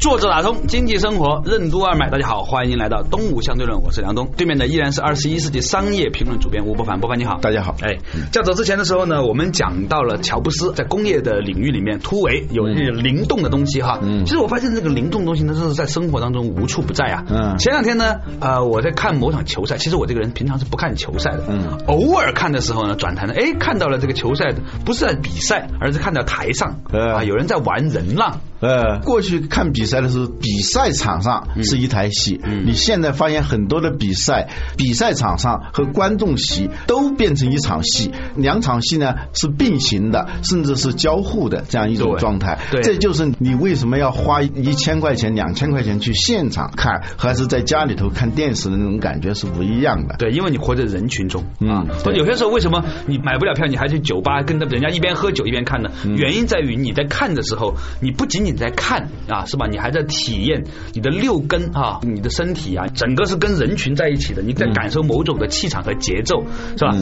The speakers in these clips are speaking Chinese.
坐着打通经济生活任督二脉，大家好，欢迎来到东吴相对论，我是梁东，对面的依然是二十一世纪商业评论主编吴伯凡，伯凡你好，大家好。哎，在走之前的时候呢，我们讲到了乔布斯在工业的领域里面突围，有这个灵动的东西哈。嗯，其实我发现这个灵动东西呢，是在生活当中无处不在啊。嗯，前两天呢，呃，我在看某场球赛，其实我这个人平常是不看球赛的。嗯，偶尔看的时候呢，转台呢，哎，看到了这个球赛不是在比赛，而是看到台上啊有人在玩人浪。呃，过去看比赛的时候，比赛场上是一台戏。嗯，你现在发现很多的比赛，比赛场上和观众席都变成一场戏，两场戏呢是并行的，甚至是交互的这样一种状态。对，这就是你为什么要花一千块钱、两千块钱去现场看，还是在家里头看电视的那种感觉是不一样的。对，因为你活在人群中啊。有些时候为什么你买不了票，你还去酒吧跟着人家一边喝酒一边看呢？原因在于你在看的时候，你不仅仅在看啊，是吧？你还在体验你的六根啊，你的身体啊，整个是跟人群在一起的，你在感受某种的气场和节奏，是吧？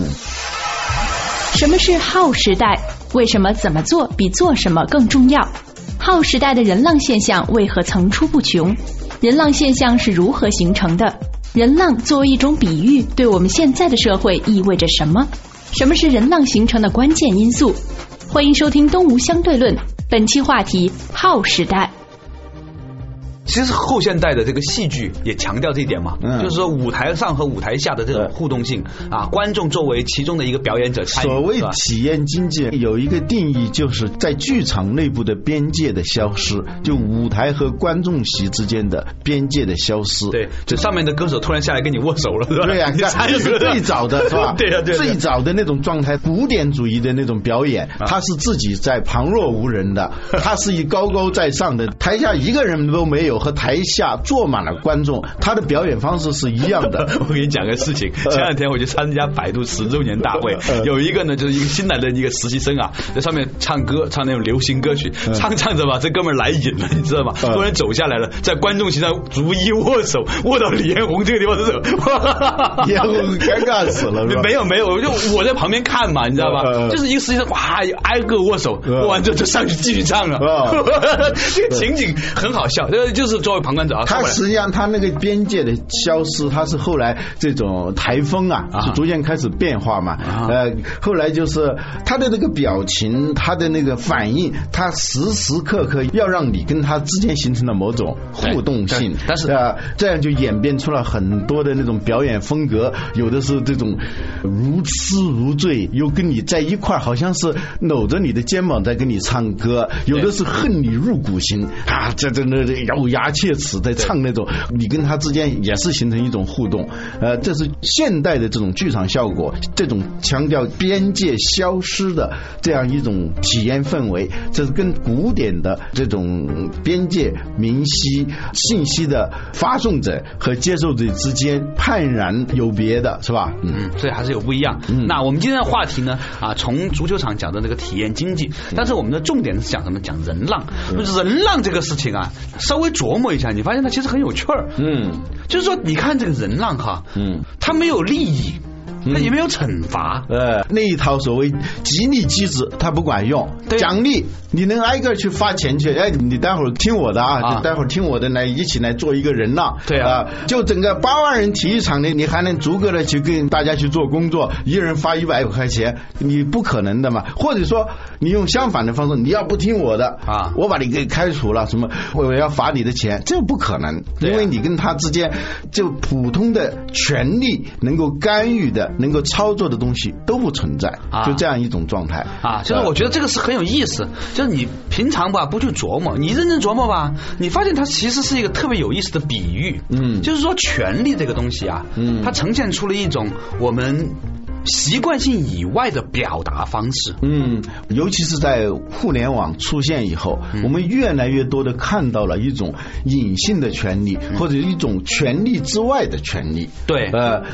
什么是耗时代？为什么怎么做比做什么更重要？耗时代的人浪现象为何层出不穷？人浪现象是如何形成的？人浪作为一种比喻，对我们现在的社会意味着什么？什么是人浪形成的关键因素？欢迎收听《东吴相对论》。本期话题：耗时代。其实后现代的这个戏剧也强调这一点嘛，就是说舞台上和舞台下的这种互动性啊，观众作为其中的一个表演者参与。所谓体验经济有一个定义，就是在剧场内部的边界的消失，就舞台和观众席之间的边界的消失。对，就上面的歌手突然下来跟你握手了，是吧？对呀，这是最早的是吧？对呀，对。最早的那种状态，古典主义的那种表演，他是自己在旁若无人的，他是以高高在上的，台下一个人都没有。和台下坐满了观众，他的表演方式是一样的。我给你讲个事情，前两天我去参加百度十周年大会，有一个呢就是一个新来的一个实习生啊，在上面唱歌，唱那种流行歌曲，唱唱着吧，这哥们儿来瘾了，你知道吗？突然走下来了，在观众席上逐一握手，握到李彦宏这个地方的时候，李彦宏尴尬死了。没有没有，就我在旁边看嘛，你知道吧？就是一个实习生，哇，挨个握手，握完之后就上去继续唱了。这个情景很好笑，这就。是作为旁观者啊，他实际上他那个边界的消失，他是后来这种台风啊，是逐渐开始变化嘛。呃，后来就是他的那个表情，他的那个反应，他时时刻刻要让你跟他之间形成了某种互动性。但是啊，这样就演变出了很多的那种表演风格，有的是这种如痴如醉，又跟你在一块儿，好像是搂着你的肩膀在跟你唱歌；有的是恨你入骨心啊，这这那这咬牙。牙切齿在唱那种，你跟他之间也是形成一种互动，呃，这是现代的这种剧场效果，这种强调边界消失的这样一种体验氛围，这是跟古典的这种边界明晰信息的发送者和接受者之间判然有别的是吧？嗯，所以还是有不一样。那我们今天的话题呢，啊，从足球场讲的那个体验经济，但是我们的重点是讲什么？讲人浪，人浪这个事情啊，稍微琢磨一下，你发现它其实很有趣儿。嗯，就是说，你看这个人浪哈，嗯，他没有利益。那也没有惩罚，呃，那一套所谓激励机制它不管用，奖励你能挨个去发钱去，哎，你待会儿听我的啊，待会儿听我的来一起来做一个人呐，对啊，就整个八万人体育场的，你还能逐个的去跟大家去做工作，一人发一百块钱，你不可能的嘛，或者说你用相反的方式，你要不听我的啊，我把你给开除了，什么我要罚你的钱，这不可能，因为你跟他之间就普通的权利能够干预的。能够操作的东西都不存在，就这样一种状态啊。就是我觉得这个是很有意思，就是你平常吧不去琢磨，你认真琢磨吧，你发现它其实是一个特别有意思的比喻。嗯，就是说权力这个东西啊，嗯，它呈现出了一种我们。习惯性以外的表达方式。嗯，尤其是在互联网出现以后，我们越来越多的看到了一种隐性的权利，或者一种权利之外的权利。对，呃，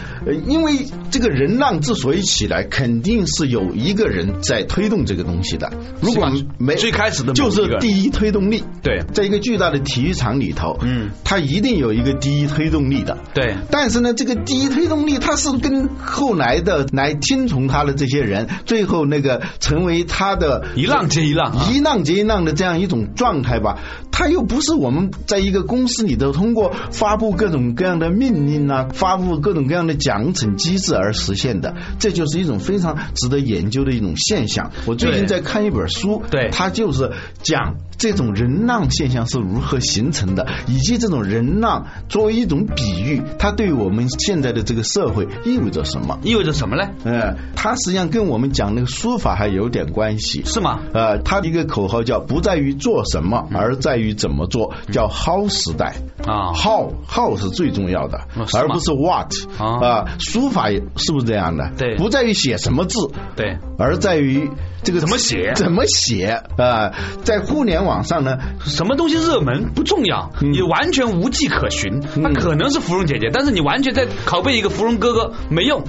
因为这个人浪之所以起来，肯定是有一个人在推动这个东西的。如果没最开始的就是第一推动力。对，在一个巨大的体育场里头，嗯，它一定有一个第一推动力的。对，但是呢，这个第一推动力，它是跟后来的来听从他的这些人，最后那个成为他的一浪接一浪，一浪接一浪的这样一种状态吧。他又不是我们在一个公司里头通过发布各种各样的命令啊，发布各种各样的奖惩机制而实现的。这就是一种非常值得研究的一种现象。我最近在看一本书，对，它就是讲。这种人浪现象是如何形成的，以及这种人浪作为一种比喻，它对我们现在的这个社会意味着什么？意味着什么呢？嗯，他实际上跟我们讲那个书法还有点关系，是吗？呃，他的一个口号叫“不在于做什么，而在于怎么做”，叫 “how 时代”啊，how how 是最重要的，而不是 what 啊。书法是不是这样的？对，不在于写什么字，对，而在于这个怎么写，怎么写？啊？在互联网上呢，什么东西热门不重要，你完全无迹可寻。它可能是芙蓉姐姐，但是你完全在拷贝一个芙蓉哥哥没用。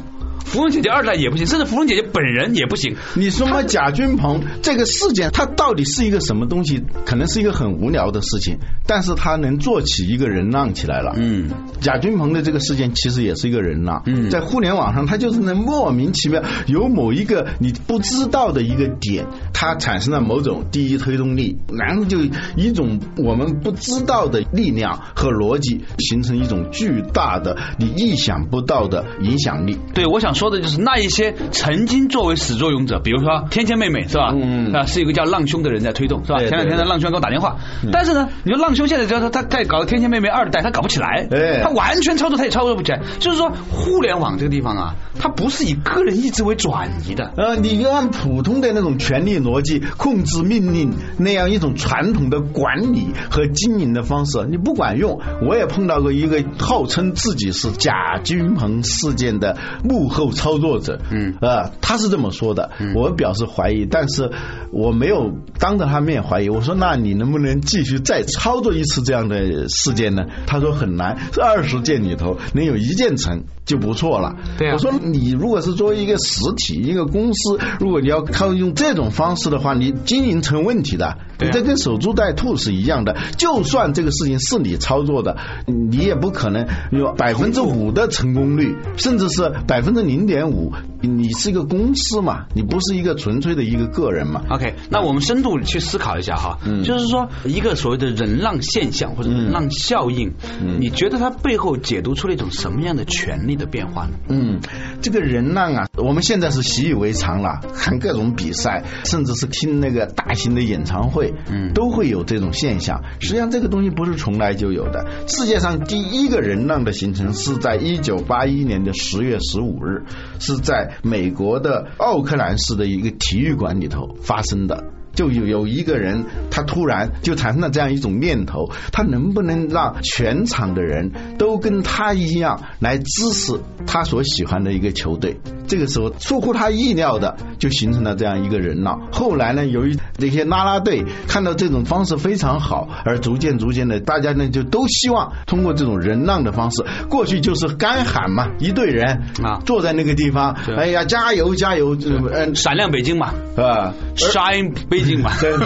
芙蓉姐姐二代也不行，甚至芙蓉姐姐本人也不行。你说嘛，贾君鹏这个事件，它到底是一个什么东西？可能是一个很无聊的事情，但是他能做起一个人浪起来了。嗯，贾君鹏的这个事件其实也是一个人浪。嗯，在互联网上，他就是能莫名其妙有某一个你不知道的一个点，它产生了某种第一推动力，然后就一种我们不知道的力量和逻辑，形成一种巨大的你意想不到的影响力。对，我想。说的就是那一些曾经作为始作俑者，比如说天天妹妹是吧？嗯啊，是一个叫浪兄的人在推动是吧？前两天的浪兄给我打电话，但是呢，你说浪兄现在就是他在搞天天妹妹二代，他搞不起来，他完全操作他也操作不起来。就是说，互联网这个地方啊，它不是以个人意志为转移的。呃，你就按普通的那种权力逻辑控制命令那样一种传统的管理和经营的方式，你不管用。我也碰到过一个号称自己是贾君鹏事件的幕后。操作者，嗯，啊，他是这么说的，我表示怀疑，但是我没有当着他面怀疑。我说，那你能不能继续再操作一次这样的事件呢？他说很难，这二十件里头能有一件成就不错了。对，我说你如果是作为一个实体一个公司，如果你要靠用这种方式的话，你经营成问题的。你这跟守株待兔是一样的，就算这个事情是你操作的，你也不可能有百分之五的成功率，甚至是百分之零零点五。你是一个公司嘛，你不是一个纯粹的一个个人嘛。OK，那我们深度去思考一下哈，嗯就是说一个所谓的人浪现象或者人浪效应，嗯你觉得它背后解读出了一种什么样的权力的变化呢？嗯，这个人浪啊，我们现在是习以为常了，看各种比赛，甚至是听那个大型的演唱会。嗯，都会有这种现象。实际上，这个东西不是从来就有的。世界上第一个人浪的形成是在一九八一年的十月十五日，是在美国的奥克兰市的一个体育馆里头发生的。就有有一个人，他突然就产生了这样一种念头：他能不能让全场的人都跟他一样来支持他所喜欢的一个球队？这个时候出乎他意料的，就形成了这样一个人浪。后来呢，由于那些拉拉队看到这种方式非常好，而逐渐逐渐的，大家呢就都希望通过这种人浪的方式。过去就是干喊嘛，一队人啊坐在那个地方，哎呀加油加油，嗯，闪亮北京嘛，啊，shine 北京嘛，对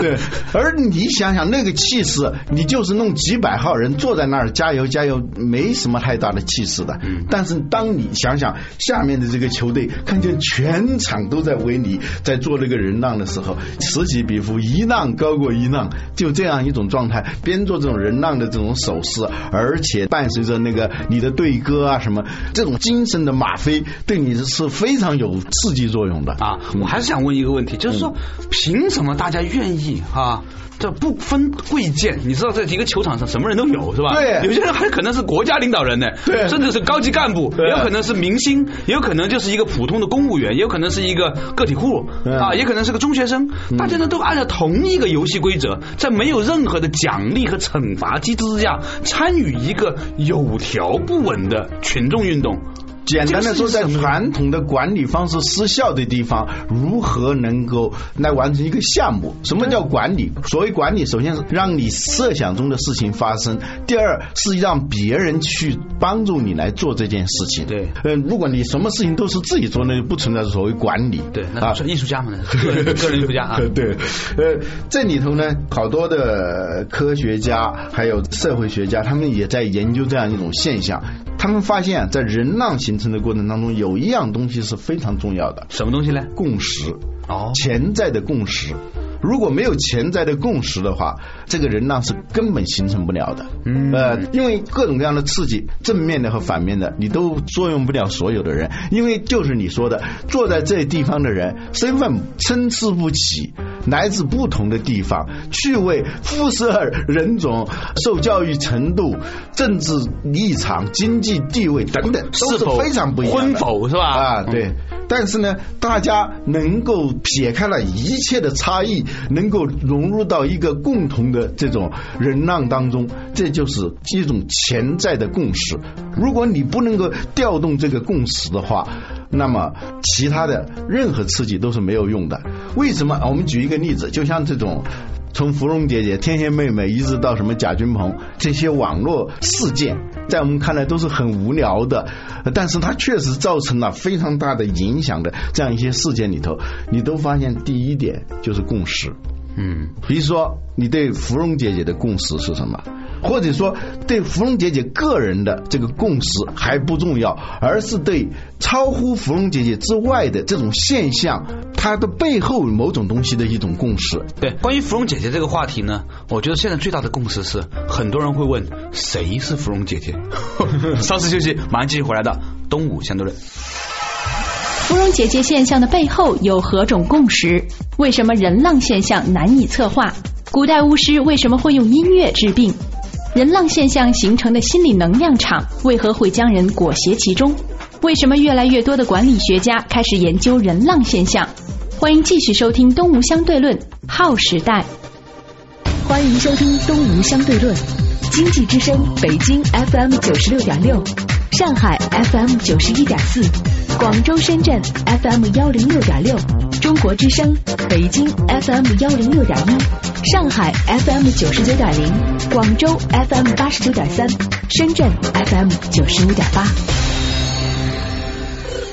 对。而你想想那个气势，你就是弄几百号人坐在那儿加油加油，没什么太大的气势的。但是当你想想下。下面的这个球队看见全场都在为你在做这个人浪的时候，此起彼伏，一浪高过一浪，就这样一种状态，边做这种人浪的这种手势，而且伴随着那个你的对歌啊什么，这种精神的吗啡，对你是非常有刺激作用的啊！我还是想问一个问题，就是说，凭什么大家愿意啊？这不分贵贱，你知道，在一个球场上，什么人都有，是吧？对，有些人还可能是国家领导人呢，对，甚至是高级干部，也有可能是明星，也有可能就是一个普通的公务员，也有可能是一个个体户啊，也可能是个中学生。大家呢都按照同一个游戏规则，在没有任何的奖励和惩罚机制之下，参与一个有条不紊的群众运动。简单的说，在传统的管理方式失效的地方，如何能够来完成一个项目？什么叫管理？所谓管理，首先是让你设想中的事情发生；第二是让别人去帮助你来做这件事情。对，嗯，如果你什么事情都是自己做，那就不存在所谓管理。对，啊，艺术家嘛，个人 个人艺术家啊。对，呃，这里头呢，好多的科学家还有社会学家，他们也在研究这样一种现象。他们发现，在人浪形成的过程当中，有一样东西是非常重要的。什么东西呢？共识。哦，潜在的共识。如果没有潜在的共识的话，这个人浪是根本形成不了的。嗯，呃，因为各种各样的刺激，正面的和反面的，你都作用不了所有的人。因为就是你说的，坐在这地方的人，身份参差不齐，来自不同的地方，趣味、肤色、人种、受教育程度、政治立场、经济地位等等，都是非常不一样的。婚否是吧？啊，对。但是呢，大家能够撇开了一切的差异，能够融入到一个共同的这种人浪当中，这就是一种潜在的共识。如果你不能够调动这个共识的话，那么其他的任何刺激都是没有用的。为什么？我们举一个例子，就像这种。从芙蓉姐姐、天仙妹妹，一直到什么贾君鹏，这些网络事件，在我们看来都是很无聊的，但是它确实造成了非常大的影响的这样一些事件里头，你都发现第一点就是共识。嗯，比如说你对芙蓉姐姐的共识是什么？或者说对芙蓉姐姐个人的这个共识还不重要，而是对超乎芙蓉姐姐之外的这种现象，它的背后某种东西的一种共识。对，关于芙蓉姐姐这个话题呢，我觉得现在最大的共识是，很多人会问谁是芙蓉姐姐。稍事休息，马上继续回来的东吴相对论。芙蓉姐姐现象的背后有何种共识？为什么人浪现象难以策划？古代巫师为什么会用音乐治病？人浪现象形成的心理能量场为何会将人裹挟其中？为什么越来越多的管理学家开始研究人浪现象？欢迎继续收听《东吴相对论》，号时代。欢迎收听《东吴相对论》，经济之声，北京 FM 九十六点六，上海 FM 九十一点四，广州、深圳 FM 幺零六点六，中国之声，北京 FM 幺零六点一，上海 FM 九十九点零，广州 FM 八十九点三，深圳 FM 九十五点八。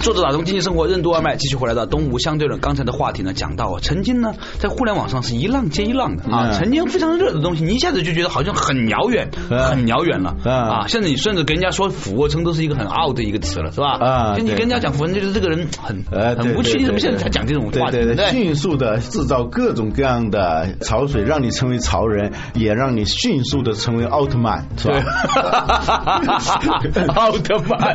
作者打通经济生活任督二脉，继续回来的东吴相对论。刚才的话题呢，讲到啊，曾经呢，在互联网上是一浪接一浪的啊，曾经非常热的东西，你一下子就觉得好像很遥远，很遥远了啊。现在你甚至跟人家说俯卧撑都是一个很 out 的一个词了，是吧？啊，就你跟人家讲俯卧撑，就是这个人很很无趣，你怎么现在才讲这种话题？对对，迅速的制造各种各样的潮水，让你成为潮人，也让你迅速的成为奥特曼，是吧？奥特曼。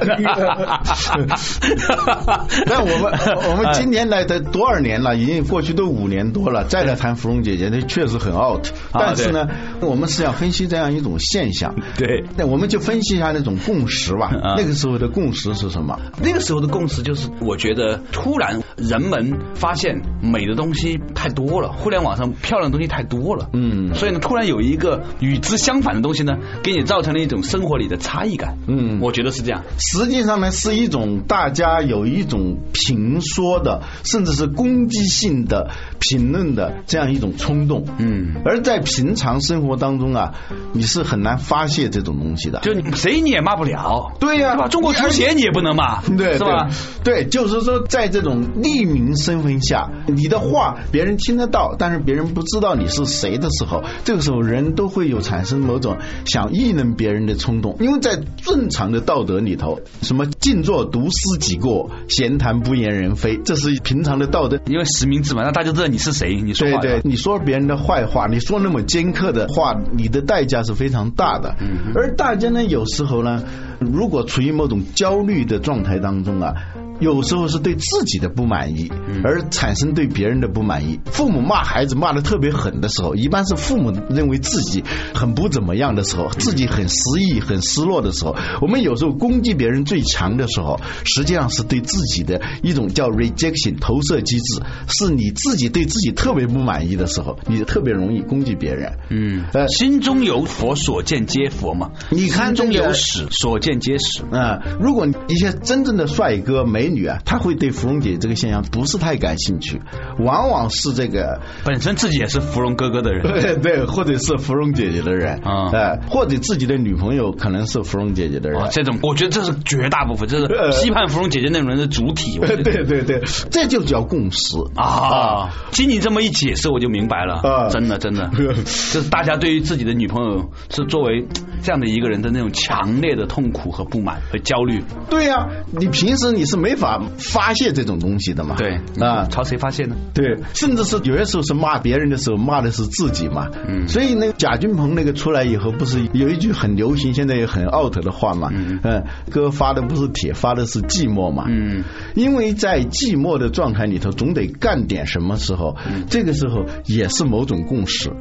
那我们我们今年来的多少年了？已经过去都五年多了，再来谈芙蓉姐姐，那确实很 out。但是呢，我们是要分析这样一种现象。对，那我们就分析一下那种共识吧。那个时候的共识是什么？那个时候的共识就是，我觉得突然人们发现美的东西太多了，互联网上漂亮的东西太多了。嗯，所以呢，突然有一个与之相反的东西呢，给你造成了一种生活里的差异感。嗯，我觉得是这样。实际上呢，是一种大家有。一种评说的，甚至是攻击性的评论的这样一种冲动，嗯，而在平常生活当中啊，你是很难发泄这种东西的，就你谁你也骂不了，对呀，是吧？中国足协你也不能骂，对，是吧？对，就是说在这种匿名身份下，你的话别人听得到，但是别人不知道你是谁的时候，这个时候人都会有产生某种想议论别人的冲动，因为在正常的道德里头，什么静坐读诗几过。闲谈不言人非，这是平常的道德，因为实名制嘛，让大家知道你是谁。你说对对，你说别人的坏话，你说那么尖刻的话，你的代价是非常大的。而大家呢，有时候呢，如果处于某种焦虑的状态当中啊。有时候是对自己的不满意，而产生对别人的不满意。父母骂孩子骂的特别狠的时候，一般是父母认为自己很不怎么样的时候，自己很失意、很失落的时候。我们有时候攻击别人最强的时候，实际上是对自己的一种叫 rejection 投射机制，是你自己对自己特别不满意的时候，你特别容易攻击别人。嗯，呃，心中有佛，所见皆佛嘛。你看中有屎，所见皆屎啊。如果一些真正的帅哥美女啊，她会对芙蓉姐姐这个现象不是太感兴趣，往往是这个本身自己也是芙蓉哥哥的人，对 对，或者是芙蓉姐姐的人啊，哎，或者自己的女朋友可能是芙蓉姐姐的人，这种我觉得这是绝大部分，这是批判芙蓉姐姐那种人的主体。对对对，这就叫共识。啊！经你这么一解释，我就明白了。啊！真的真的，就是大家对于自己的女朋友是作为这样的一个人的那种强烈的痛苦和不满和焦虑。对呀，你平时你是没法发泄这种东西的嘛？对啊，朝谁发泄呢？对，甚至是有些时候是骂别人的时候，骂的是自己嘛。嗯，所以那个贾君鹏那个出来以后，不是有一句很流行，现在也很 out 的话嘛？嗯，哥发的不是铁，发的是寂寞嘛？嗯，因为在寂寞的状态里头，总得干点什么时候，这个时候也是某种共识。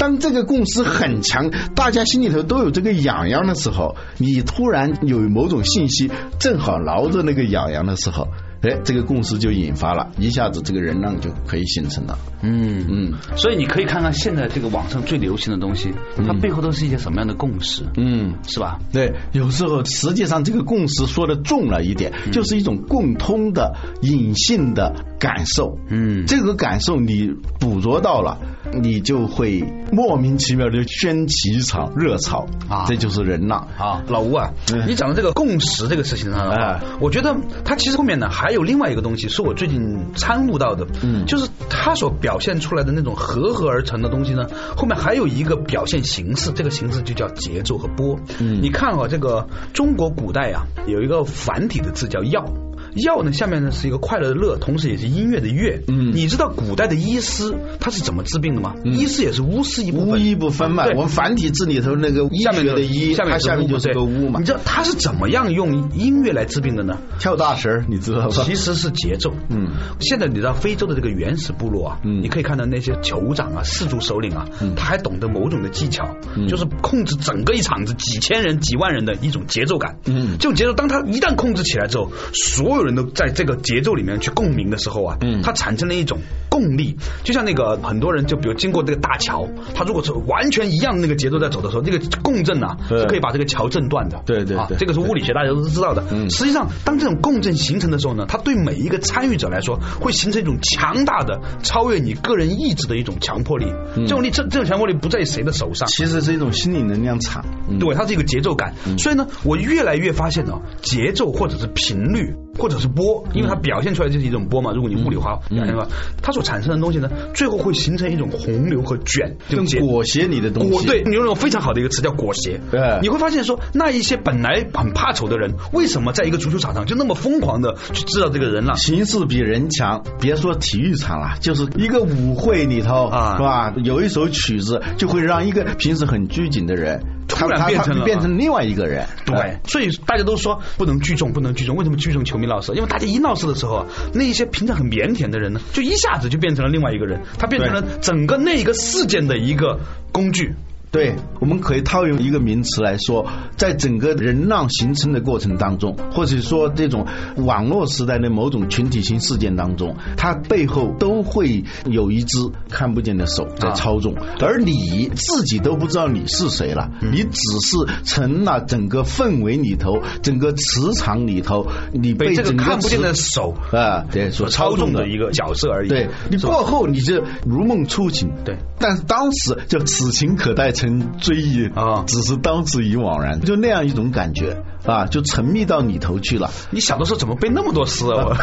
当这个共识很强，大家心里头都有这个痒痒的时候，你突然有某种信息，正好挠着那个痒痒的时候。哎，这个共识就引发了，一下子这个人浪就可以形成了。嗯嗯，所以你可以看看现在这个网上最流行的东西，它背后都是一些什么样的共识？嗯，是吧？对，有时候实际上这个共识说的重了一点，就是一种共通的隐性的感受。嗯，这个感受你捕捉到了，你就会莫名其妙的掀起一场热潮啊！这就是人浪啊！老吴啊，你讲的这个共识这个事情上的话，我觉得它其实后面呢还。还有另外一个东西是我最近参悟到的，嗯，就是它所表现出来的那种合合而成的东西呢，后面还有一个表现形式，这个形式就叫节奏和波。嗯，你看啊，这个中国古代啊，有一个繁体的字叫药。药呢，下面呢是一个快乐的乐，同时也是音乐的乐。嗯，你知道古代的医师他是怎么治病的吗？医师也是巫师一部分，巫医不分嘛。我们繁体字里头那个下面的医，下面下面就是个巫嘛。你知道他是怎么样用音乐来治病的呢？跳大神，你知道吧？其实是节奏。嗯，现在你知道非洲的这个原始部落啊，嗯你可以看到那些酋长啊、氏族首领啊，他还懂得某种的技巧，就是控制整个一场子几千人、几万人的一种节奏感。嗯，这种节奏，当他一旦控制起来之后，所有人都在这个。节奏里面去共鸣的时候啊，嗯，它产生了一种共力，就像那个很多人就比如经过这个大桥，他如果是完全一样那个节奏在走的时候，那个共振啊是可以把这个桥震断的。对对啊，这个是物理学大家都是知道的。实际上，当这种共振形成的时候呢，它对每一个参与者来说会形成一种强大的超越你个人意志的一种强迫力。这种力，这这种强迫力不在谁的手上，其实是一种心理能量场。对，它是一个节奏感。所以呢，我越来越发现呢，节奏或者是频率或者是波，因为它表现出来就是一种波嘛。如果你物理化表现的话，它所产生的东西呢，最后会形成一种洪流和卷，就裹挟你的东西。对，你用一种非常好的一个词叫裹挟。对，你会发现说，那一些本来很怕丑的人，为什么在一个足球场上就那么疯狂的去制造这个人了？形势比人强，别说体育场了，就是一个舞会里头啊，是吧？有一首曲子就会让一个平时很拘谨的人。突然变成了变成另外一个人，对，所以大家都说不能聚众，不能聚众。为什么聚众球迷闹事？因为大家一闹事的时候，那一些平常很腼腆的人呢，就一下子就变成了另外一个人，他变成了整个那一个事件的一个工具。对，我们可以套用一个名词来说，在整个人浪形成的过程当中，或者说这种网络时代的某种群体性事件当中，它背后都会有一只看不见的手在操纵，而你自己都不知道你是谁了，你只是成了整个氛围里头、整个磁场里头，你被这个看不见的手啊对所操纵的一个角色而已。对你过后你就如梦初醒，对，但是当时就此情可待。成追忆啊，只是当时已惘然，就那样一种感觉啊，就沉迷到里头去了。你小的时候怎么背那么多诗啊？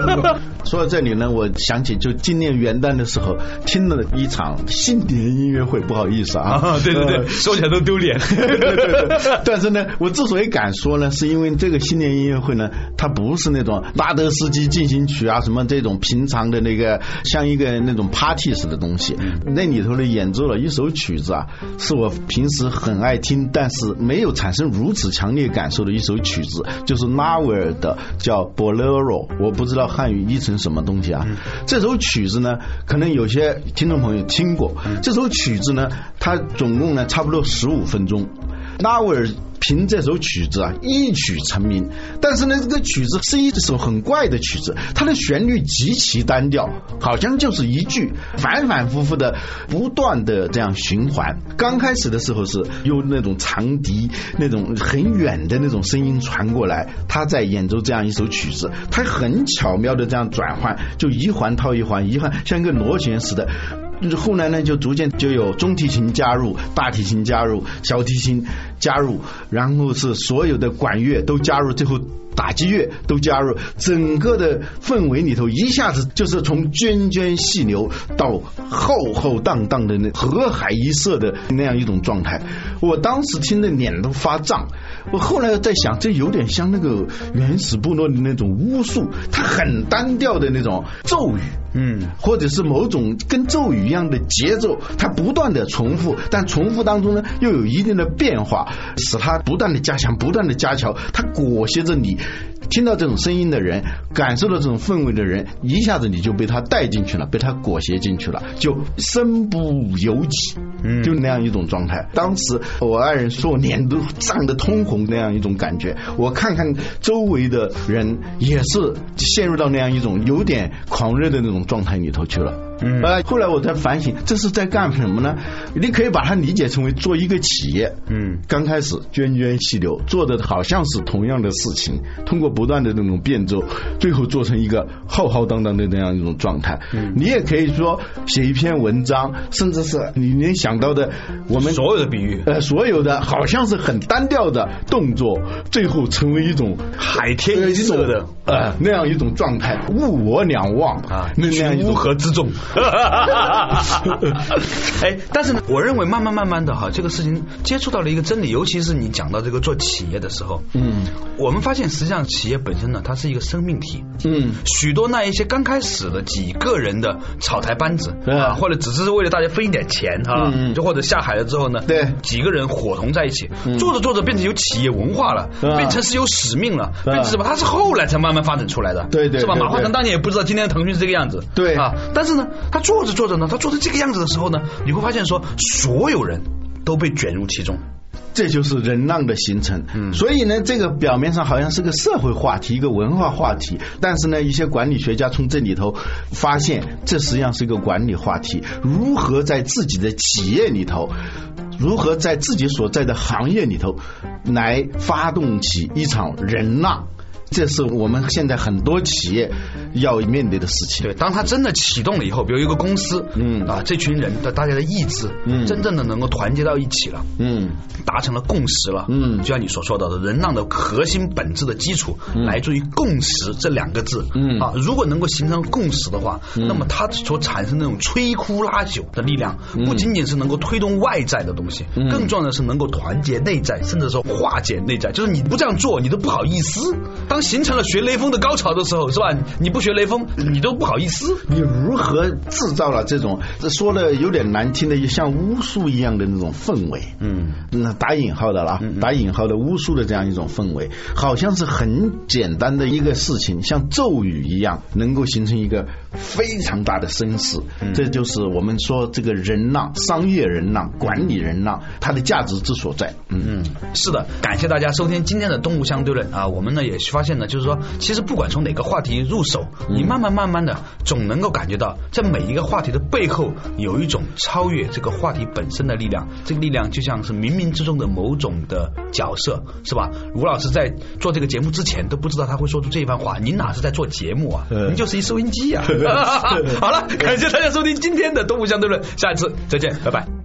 说到这里呢，我想起就今年元旦的时候听了一场新年音乐会，不好意思啊，对对对，说起来都丢脸。但是呢，我之所以敢说呢，是因为这个新年音乐会呢，它不是那种拉德斯基进行曲啊，什么这种平常的那个像一个那种 party 式的东西，那里头呢演奏了一首曲子啊。是我平时很爱听，但是没有产生如此强烈感受。受的一首曲子，就是拉威尔的叫《Bolero》，我不知道汉语译成什么东西啊。这首曲子呢，可能有些听众朋友听过。这首曲子呢，它总共呢差不多十五分钟。拉威尔凭这首曲子啊一曲成名，但是呢，这个曲子是一首很怪的曲子，它的旋律极其单调，好像就是一句反反复复的不断的这样循环。刚开始的时候是用那种长笛那种很远的那种声音传过来，他在演奏这样一首曲子，他很巧妙的这样转换，就一环套一环，一环像一个螺旋似的。后来呢，就逐渐就有中提琴加入，大提琴加入，小提琴加入，然后是所有的管乐都加入，最后打击乐都加入，整个的氛围里头一下子就是从涓涓细流到浩浩荡荡的那河海一色的那样一种状态。我当时听的脸都发胀。我后来在想，这有点像那个原始部落的那种巫术，它很单调的那种咒语，嗯，或者是某种跟咒语一样的节奏，它不断的重复，但重复当中呢又有一定的变化，使它不断的加强，不断的加强，它裹挟着你。听到这种声音的人，感受到这种氛围的人，一下子你就被他带进去了，被他裹挟进去了，就身不由己，就那样一种状态。当时我爱人说我脸都涨得通红，那样一种感觉。我看看周围的人，也是陷入到那样一种有点狂热的那种状态里头去了。嗯，呃，后来我在反省，这是在干什么呢？你可以把它理解成为做一个企业。嗯，刚开始涓涓细流，做的好像是同样的事情，通过不断的那种变奏，最后做成一个浩浩荡荡的那样一种状态。嗯，你也可以说写一篇文章，甚至是你能想到的，我们所有的比喻，呃，所有的好像是很单调的动作，最后成为一种海天一色的呃那样一种状态，物我两忘啊，那样乌合之众。哎，但是呢，我认为慢慢慢慢的哈，这个事情接触到了一个真理，尤其是你讲到这个做企业的时候，嗯，我们发现实际上企业本身呢，它是一个生命体，嗯，许多那一些刚开始的几个人的草台班子啊，或者只是为了大家分一点钱哈，就或者下海了之后呢，对，几个人伙同在一起，做着做着变成有企业文化了，变成是有使命了，变成什么？它是后来才慢慢发展出来的，对对，是吧？马化腾当年也不知道今天的腾讯是这个样子，对。啊，但是呢。他做着做着呢，他做成这个样子的时候呢，你会发现说，所有人都被卷入其中，这就是人浪的形成。嗯，所以呢，这个表面上好像是个社会话题，一个文化话题，但是呢，一些管理学家从这里头发现，这实际上是一个管理话题。如何在自己的企业里头，如何在自己所在的行业里头，来发动起一场人浪？这是我们现在很多企业要面对的事情。对，当他真的启动了以后，比如一个公司，嗯。啊，这群人的大家的意志，嗯，真正的能够团结到一起了，嗯，达成了共识了，嗯，就像你所说到的，人浪的核心本质的基础来自于共识这两个字，嗯。啊，如果能够形成共识的话，那么它所产生那种摧枯拉朽的力量，不仅仅是能够推动外在的东西，更重要的是能够团结内在，甚至说化解内在。就是你不这样做，你都不好意思。当形成了学雷锋的高潮的时候，是吧？你不学雷锋，你都不好意思。你如何制造了这种说的有点难听的，像巫术一样的那种氛围？嗯，那打引号的啦，打引号的巫术的这样一种氛围，好像是很简单的一个事情，像咒语一样，能够形成一个非常大的声势。这就是我们说这个人浪，商业人浪，管理人浪，它的价值之所在。嗯嗯，是的，感谢大家收听今天的东吴相对论啊，我们呢也发现。现呢，就是说，其实不管从哪个话题入手，你慢慢慢慢的，总能够感觉到，在每一个话题的背后，有一种超越这个话题本身的力量。这个力量就像是冥冥之中的某种的角色，是吧？吴老师在做这个节目之前都不知道他会说出这一番话，您哪是在做节目啊？您就是一收音机啊！好了，感谢大家收听今天的动物相对论，下一次再见，拜拜。